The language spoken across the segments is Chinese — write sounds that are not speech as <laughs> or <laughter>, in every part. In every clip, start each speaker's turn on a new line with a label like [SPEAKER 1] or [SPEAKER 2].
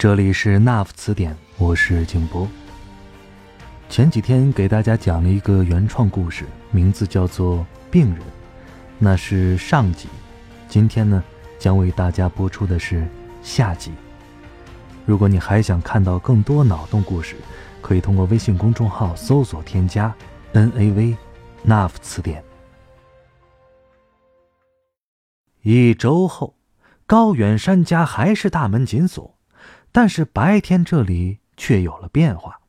[SPEAKER 1] 这里是 NAF 词典，我是静波。前几天给大家讲了一个原创故事，名字叫做《病人》，那是上集。今天呢，将为大家播出的是下集。如果你还想看到更多脑洞故事，可以通过微信公众号搜索添加 “NAV NAF 词典。一周后，高远山家还是大门紧锁。但是白天这里却有了变化。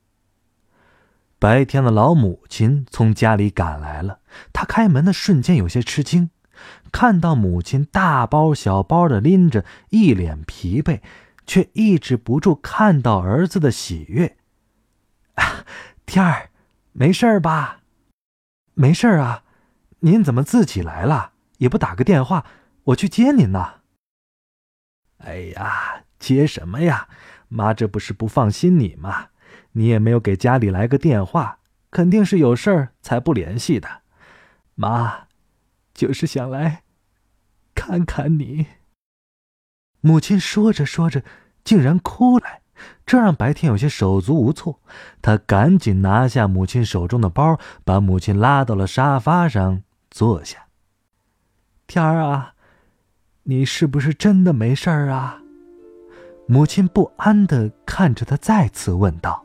[SPEAKER 1] 白天的老母亲从家里赶来了，她开门的瞬间有些吃惊，看到母亲大包小包的拎着，一脸疲惫，却抑制不住看到儿子的喜悦。天儿，没事吧？没事啊，您怎么自己来了？也不打个电话，我去接您呢。哎呀！接什么呀，妈，这不是不放心你吗？你也没有给家里来个电话，肯定是有事儿才不联系的。妈，就是想来看看你。母亲说着说着，竟然哭来，这让白天有些手足无措。他赶紧拿下母亲手中的包，把母亲拉到了沙发上坐下。天儿啊，你是不是真的没事儿啊？母亲不安的看着他，再次问道：“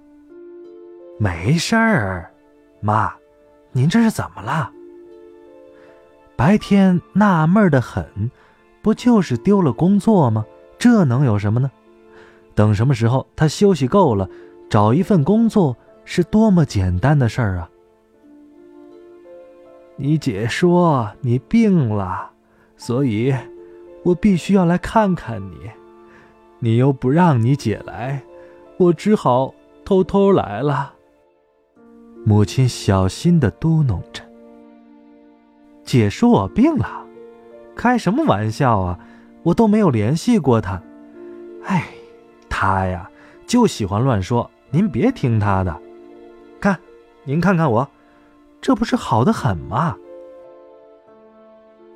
[SPEAKER 1] 没事儿，妈，您这是怎么了？”白天纳闷的很，不就是丢了工作吗？这能有什么呢？等什么时候他休息够了，找一份工作是多么简单的事儿啊！你姐说你病了，所以，我必须要来看看你。你又不让你姐来，我只好偷偷来了。母亲小心的嘟哝着：“姐说我病了，开什么玩笑啊！我都没有联系过她。哎，她呀，就喜欢乱说。您别听她的。看，您看看我，这不是好的很吗？”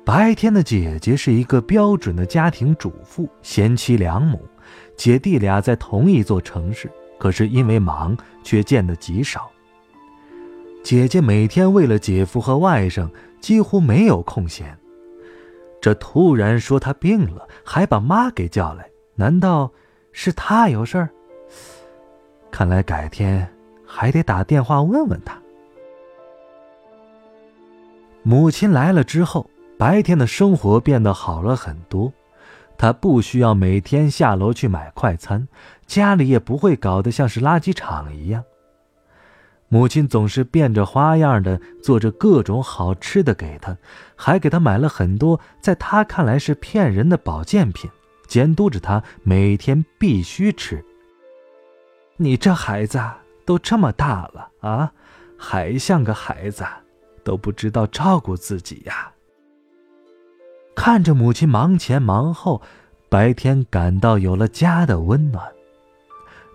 [SPEAKER 1] 白天的姐姐是一个标准的家庭主妇，贤妻良母。姐弟俩在同一座城市，可是因为忙，却见得极少。姐姐每天为了姐夫和外甥，几乎没有空闲。这突然说她病了，还把妈给叫来，难道是她有事儿？看来改天还得打电话问问他。母亲来了之后，白天的生活变得好了很多。他不需要每天下楼去买快餐，家里也不会搞得像是垃圾场一样。母亲总是变着花样的做着各种好吃的给他，还给他买了很多在他看来是骗人的保健品，监督着他每天必须吃。你这孩子都这么大了啊，还像个孩子，都不知道照顾自己呀。看着母亲忙前忙后，白天感到有了家的温暖。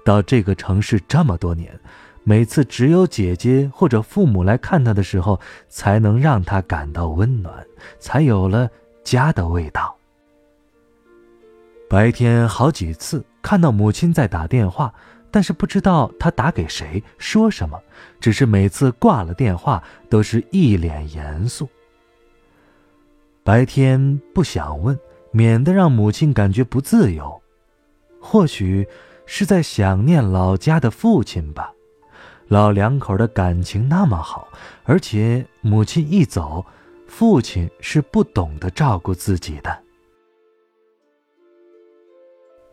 [SPEAKER 1] 到这个城市这么多年，每次只有姐姐或者父母来看他的时候，才能让他感到温暖，才有了家的味道。白天好几次看到母亲在打电话，但是不知道她打给谁，说什么，只是每次挂了电话，都是一脸严肃。白天不想问，免得让母亲感觉不自由。或许是在想念老家的父亲吧。老两口的感情那么好，而且母亲一走，父亲是不懂得照顾自己的。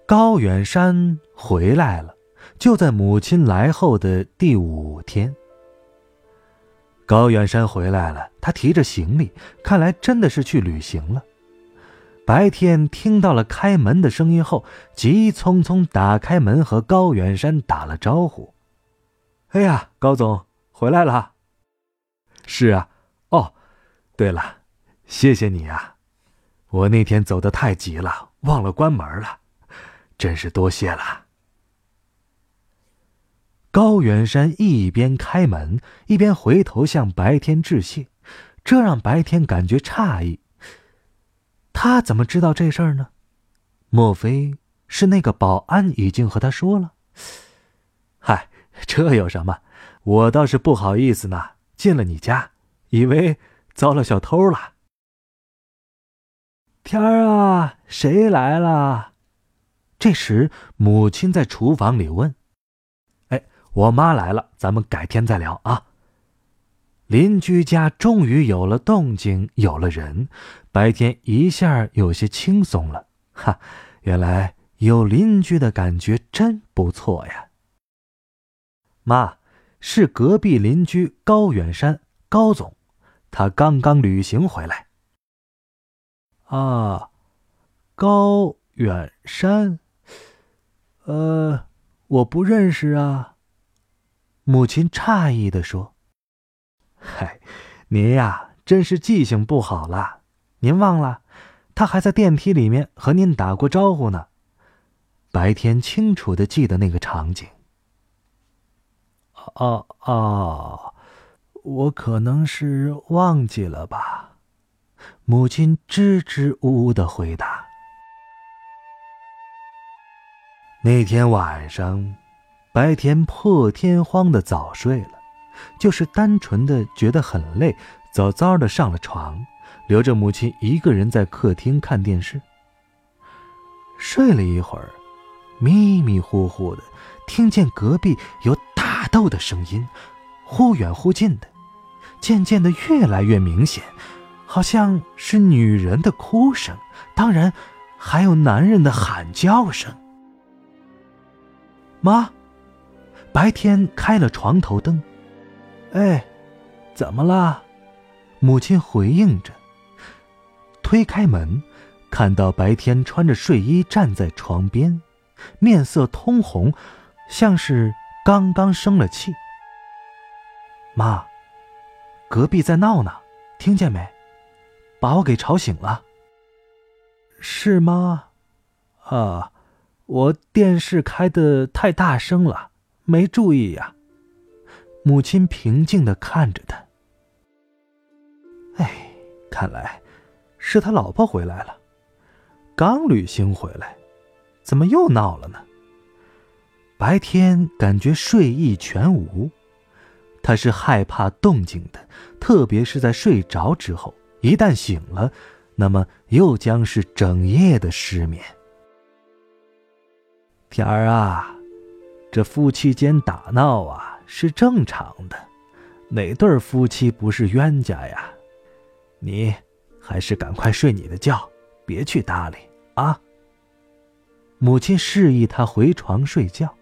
[SPEAKER 1] 高远山回来了，就在母亲来后的第五天。高远山回来了，他提着行李，看来真的是去旅行了。白天听到了开门的声音后，急匆匆打开门和高远山打了招呼：“哎呀，高总回来了。”“是啊，哦，对了，谢谢你啊，我那天走的太急了，忘了关门了，真是多谢了。”高远山一边开门，一边回头向白天致谢，这让白天感觉诧异。他怎么知道这事儿呢？莫非是那个保安已经和他说了？嗨，这有什么？我倒是不好意思呢。进了你家，以为遭了小偷了。天儿啊，谁来了？这时，母亲在厨房里问：“，我妈来了，咱们改天再聊啊。”邻居家终于有了动静，有了人，白天一下有些轻松了。哈，原来有邻居的感觉真不错呀。妈，是隔壁邻居高远山高总，他刚刚旅行回来。啊，高远山，呃，我不认识啊。母亲诧异地说。嗨，您呀，真是记性不好了。您忘了，他还在电梯里面和您打过招呼呢。白天清楚的记得那个场景。哦哦，我可能是忘记了吧？母亲支支吾吾的回答。那天晚上，白天破天荒的早睡了。就是单纯的觉得很累，早早的上了床，留着母亲一个人在客厅看电视。睡了一会儿，迷迷糊糊的听见隔壁有打斗的声音，忽远忽近的，渐渐的越来越明显，好像是女人的哭声，当然还有男人的喊叫声。妈，白天开了床头灯。哎，怎么了？母亲回应着，推开门，看到白天穿着睡衣站在床边，面色通红，像是刚刚生了气。妈，隔壁在闹呢，听见没？把我给吵醒了。是吗？啊，我电视开的太大声了，没注意呀。母亲平静的看着他。哎，看来是他老婆回来了，刚旅行回来，怎么又闹了呢？白天感觉睡意全无，他是害怕动静的，特别是在睡着之后，一旦醒了，那么又将是整夜的失眠。天儿啊，这夫妻间打闹啊！是正常的，哪对夫妻不是冤家呀？你还是赶快睡你的觉，别去搭理啊。母亲示意他回床睡觉。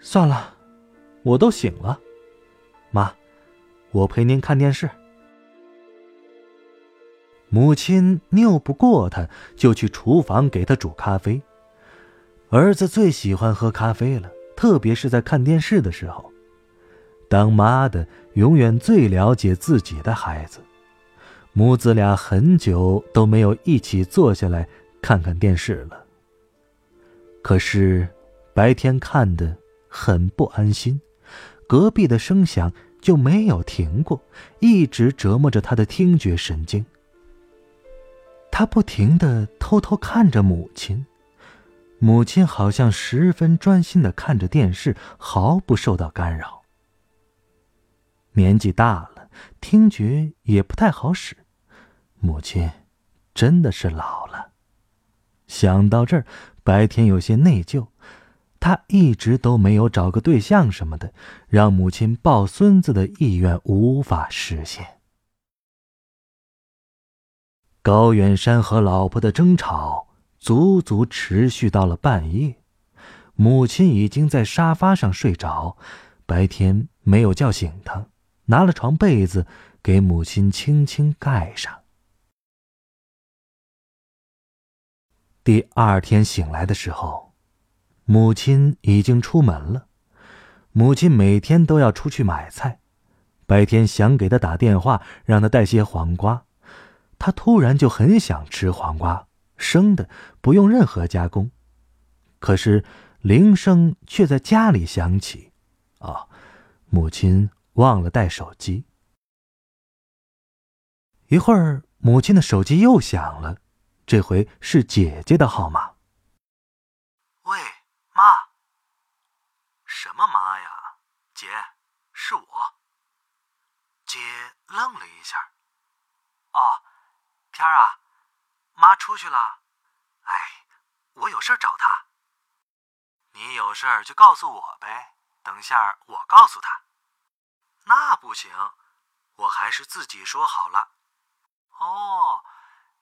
[SPEAKER 1] 算了，我都醒了。妈，我陪您看电视。母亲拗不过他，就去厨房给他煮咖啡。儿子最喜欢喝咖啡了。特别是在看电视的时候，当妈的永远最了解自己的孩子。母子俩很久都没有一起坐下来看看电视了。可是白天看的很不安心，隔壁的声响就没有停过，一直折磨着他的听觉神经。他不停的偷偷看着母亲。母亲好像十分专心的看着电视，毫不受到干扰。年纪大了，听觉也不太好使，母亲真的是老了。想到这儿，白天有些内疚，他一直都没有找个对象什么的，让母亲抱孙子的意愿无法实现。高远山和老婆的争吵。足足持续到了半夜，母亲已经在沙发上睡着，白天没有叫醒她，拿了床被子给母亲轻轻盖上。第二天醒来的时候，母亲已经出门了。母亲每天都要出去买菜，白天想给他打电话，让他带些黄瓜。他突然就很想吃黄瓜，生的，不用任何加工。可是铃声却在家里响起，哦，母亲忘了带手机。一会儿，母亲的手机又响了，这回是姐姐的号码。
[SPEAKER 2] 喂，妈。什么妈呀？姐，是我。
[SPEAKER 3] 姐愣了一下。
[SPEAKER 2] 哦，天儿啊，妈出去了。
[SPEAKER 3] 哎，我有事找她。
[SPEAKER 2] 你有事就告诉我呗，等下我告诉她。
[SPEAKER 3] 那不行，我还是自己说好了。
[SPEAKER 2] 哦，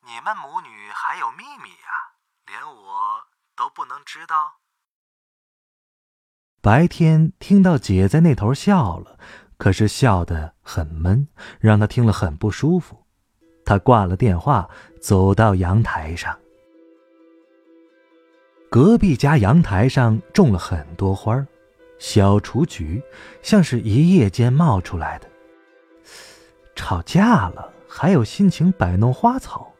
[SPEAKER 2] 你们母女还有秘密呀？连我都不能知道。
[SPEAKER 1] 白天听到姐在那头笑了，可是笑得很闷，让他听了很不舒服。他挂了电话，走到阳台上。隔壁家阳台上种了很多花小雏菊，像是一夜间冒出来的。吵架了。还有心情摆弄花草，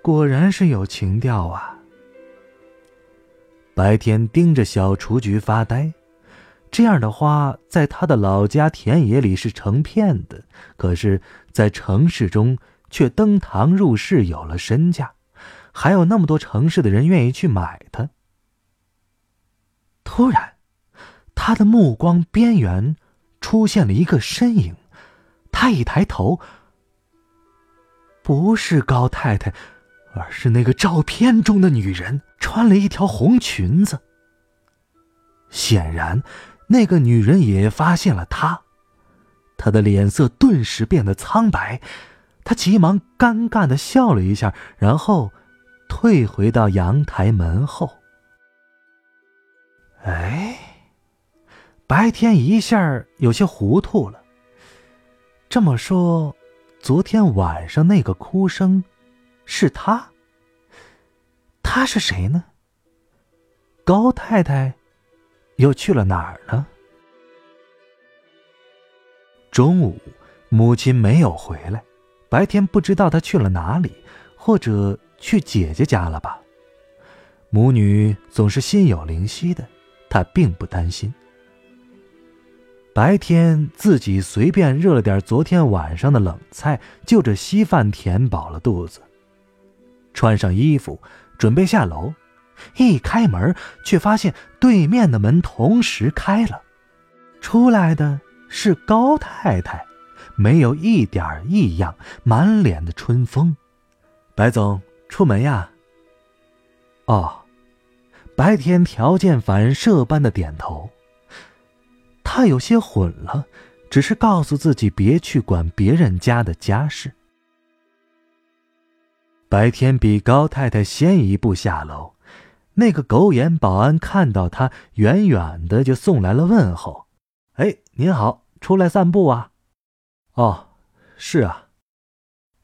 [SPEAKER 1] 果然是有情调啊！白天盯着小雏菊发呆，这样的花在他的老家田野里是成片的，可是，在城市中却登堂入室，有了身价，还有那么多城市的人愿意去买它。突然，他的目光边缘出现了一个身影，他一抬头。不是高太太，而是那个照片中的女人，穿了一条红裙子。显然，那个女人也发现了他，她的脸色顿时变得苍白，他急忙尴尬的笑了一下，然后退回到阳台门后。哎，白天一下有些糊涂了。这么说。昨天晚上那个哭声，是他。他是谁呢？高太太又去了哪儿呢？中午，母亲没有回来，白天不知道她去了哪里，或者去姐姐家了吧。母女总是心有灵犀的，她并不担心。白天自己随便热了点昨天晚上的冷菜，就着稀饭填饱了肚子。穿上衣服，准备下楼，一开门，却发现对面的门同时开了，出来的是高太太，没有一点异样，满脸的春风。白总，出门呀？哦，白天条件反射般的点头。他有些混了，只是告诉自己别去管别人家的家事。白天比高太太先一步下楼，那个狗眼保安看到他，远远的就送来了问候：“哎，您好，出来散步啊？”“哦，是啊。”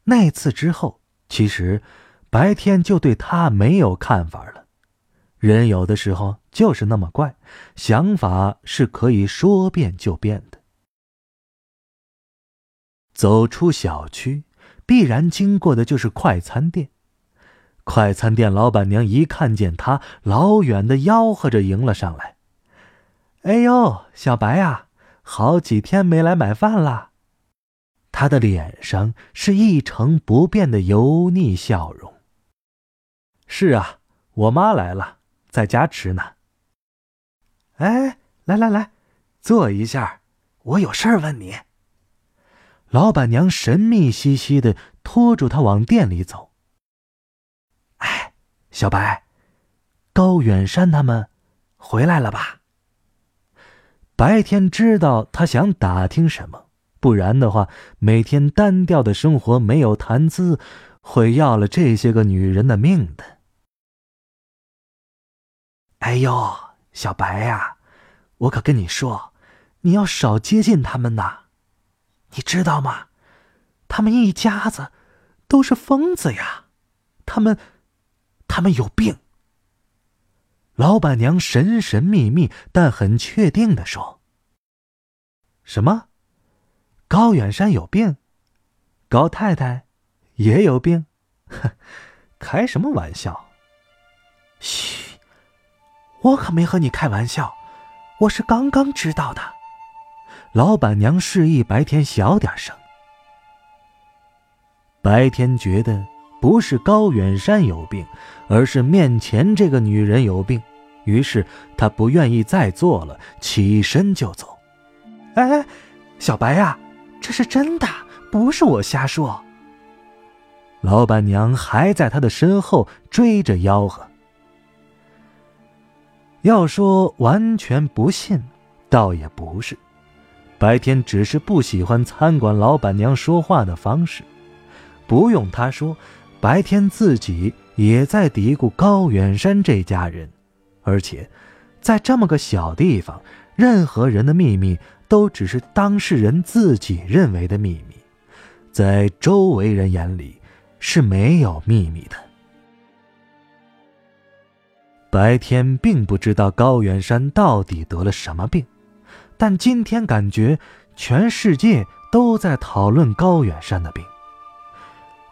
[SPEAKER 1] 那次之后，其实白天就对他没有看法了。人有的时候就是那么怪，想法是可以说变就变的。走出小区，必然经过的就是快餐店。快餐店老板娘一看见他，老远的吆喝着迎了上来：“哎呦，小白呀，好几天没来买饭了。”他的脸上是一成不变的油腻笑容。“是啊，我妈来了。”在家吃呢。哎，来来来，坐一下，我有事儿问你。老板娘神秘兮兮的拖住他往店里走。哎，小白，高远山他们回来了吧？白天知道他想打听什么，不然的话，每天单调的生活没有谈资，会要了这些个女人的命的。哎呦，小白呀，我可跟你说，你要少接近他们呐，你知道吗？他们一家子都是疯子呀，他们，他们有病。老板娘神神秘秘但很确定的说：“什么？高远山有病？高太太也有病？哼 <laughs> 开什么玩笑？嘘，我可没和你开玩笑，我是刚刚知道的。”老板娘示意白天小点声。白天觉得。不是高远山有病，而是面前这个女人有病。于是他不愿意再做了，起身就走。哎，小白呀，这是真的，不是我瞎说。老板娘还在他的身后追着吆喝。要说完全不信，倒也不是。白天只是不喜欢餐馆老板娘说话的方式，不用他说。白天自己也在嘀咕高远山这家人，而且，在这么个小地方，任何人的秘密都只是当事人自己认为的秘密，在周围人眼里是没有秘密的。白天并不知道高远山到底得了什么病，但今天感觉全世界都在讨论高远山的病。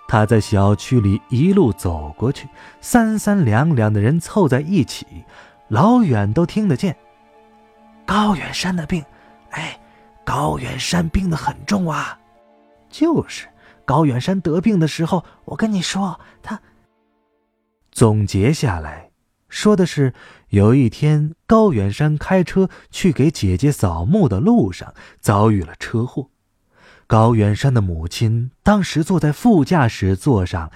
[SPEAKER 1] 他在小区里一路走过去，三三两两的人凑在一起，老远都听得见。高远山的病，哎，高远山病得很重啊。就是高远山得病的时候，我跟你说，他总结下来说的是，有一天高远山开车去给姐姐扫墓的路上遭遇了车祸。高远山的母亲当时坐在副驾驶座上，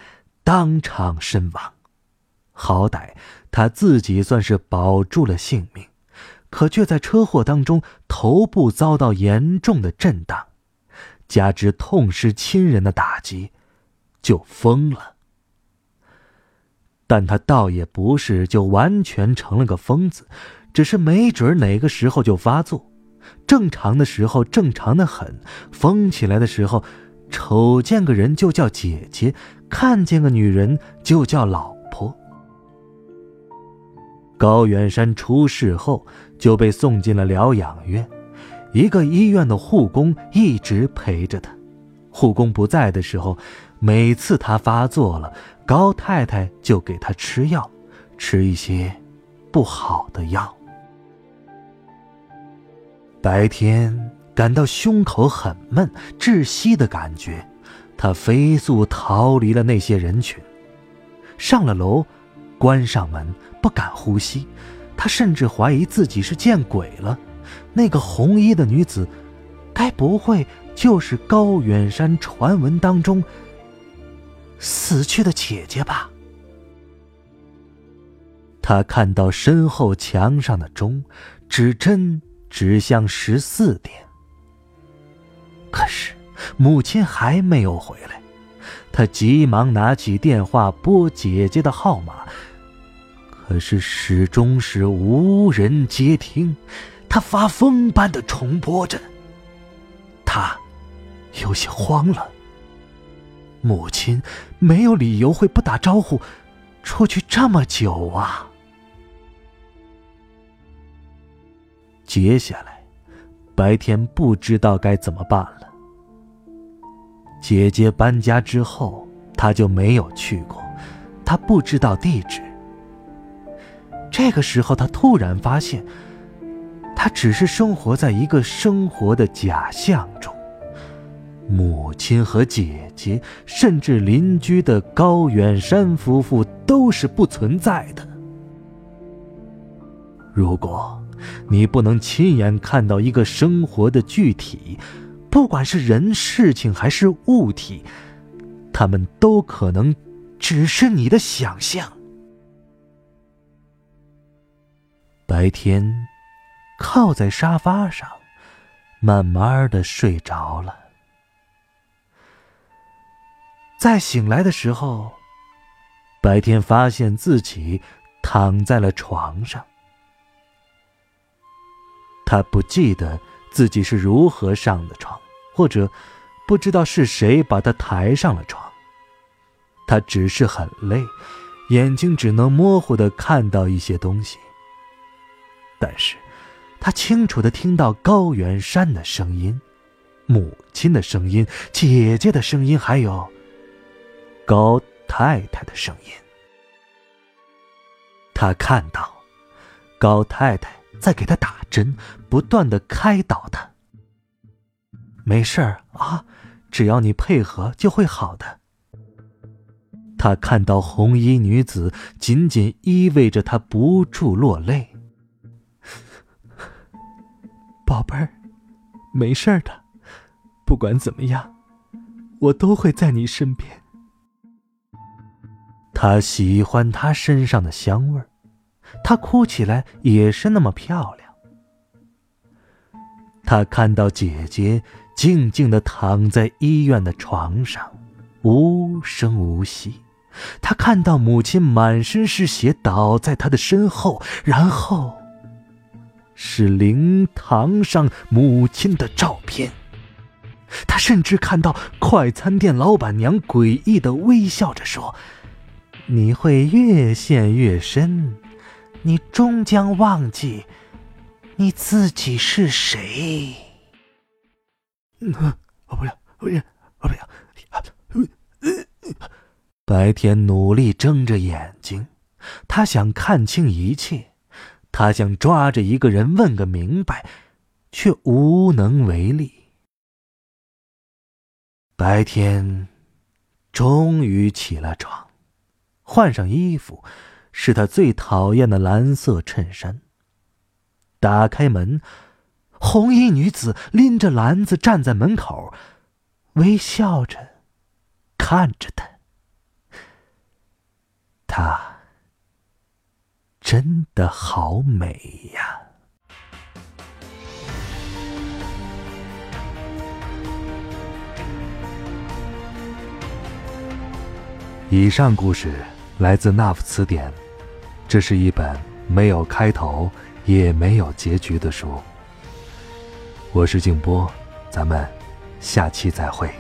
[SPEAKER 1] 当场身亡。好歹他自己算是保住了性命，可却在车祸当中头部遭到严重的震荡，加之痛失亲人的打击，就疯了。但他倒也不是就完全成了个疯子，只是没准哪个时候就发作。正常的时候正常的很，疯起来的时候，瞅见个人就叫姐姐，看见个女人就叫老婆。高远山出事后就被送进了疗养院，一个医院的护工一直陪着他。护工不在的时候，每次他发作了，高太太就给他吃药，吃一些不好的药。白天感到胸口很闷、窒息的感觉，他飞速逃离了那些人群，上了楼，关上门，不敢呼吸。他甚至怀疑自己是见鬼了。那个红衣的女子，该不会就是高远山传闻当中死去的姐姐吧？他看到身后墙上的钟，指针。指向十四点，可是母亲还没有回来。他急忙拿起电话拨姐姐的号码，可是始终是无人接听。他发疯般的重拨着，他有些慌了。母亲没有理由会不打招呼出去这么久啊。接下来，白天不知道该怎么办了。姐姐搬家之后，他就没有去过，他不知道地址。这个时候，他突然发现，他只是生活在一个生活的假象中。母亲和姐姐，甚至邻居的高远山夫妇，都是不存在的。如果。你不能亲眼看到一个生活的具体，不管是人、事情还是物体，他们都可能只是你的想象。白天，靠在沙发上，慢慢的睡着了。再醒来的时候，白天发现自己躺在了床上。他不记得自己是如何上的床，或者不知道是谁把他抬上了床。他只是很累，眼睛只能模糊的看到一些东西。但是，他清楚的听到高原山的声音，母亲的声音，姐姐的声音，还有高太太的声音。他看到高太太在给他打针，不断的开导他。没事儿啊，只要你配合，就会好的。他看到红衣女子紧紧依偎着他，不住落泪。儿，没事的，不管怎么样，我都会在你身边。他喜欢她身上的香味儿，她哭起来也是那么漂亮。他看到姐姐静静的躺在医院的床上，无声无息。他看到母亲满身是血倒在他的身后，然后是灵堂上母亲的照片。他甚至看到快餐店老板娘诡异的微笑着说：“你会越陷越深，你终将忘记你自己是谁。”我不要，不要，我不要。白天努力睁着眼睛，他想看清一切，他想抓着一个人问个明白，却无能为力。白天，终于起了床，换上衣服，是他最讨厌的蓝色衬衫。打开门，红衣女子拎着篮子站在门口，微笑着看着他。她真的好美呀！以上故事来自《那夫词典》，这是一本没有开头也没有结局的书。我是静波，咱们下期再会。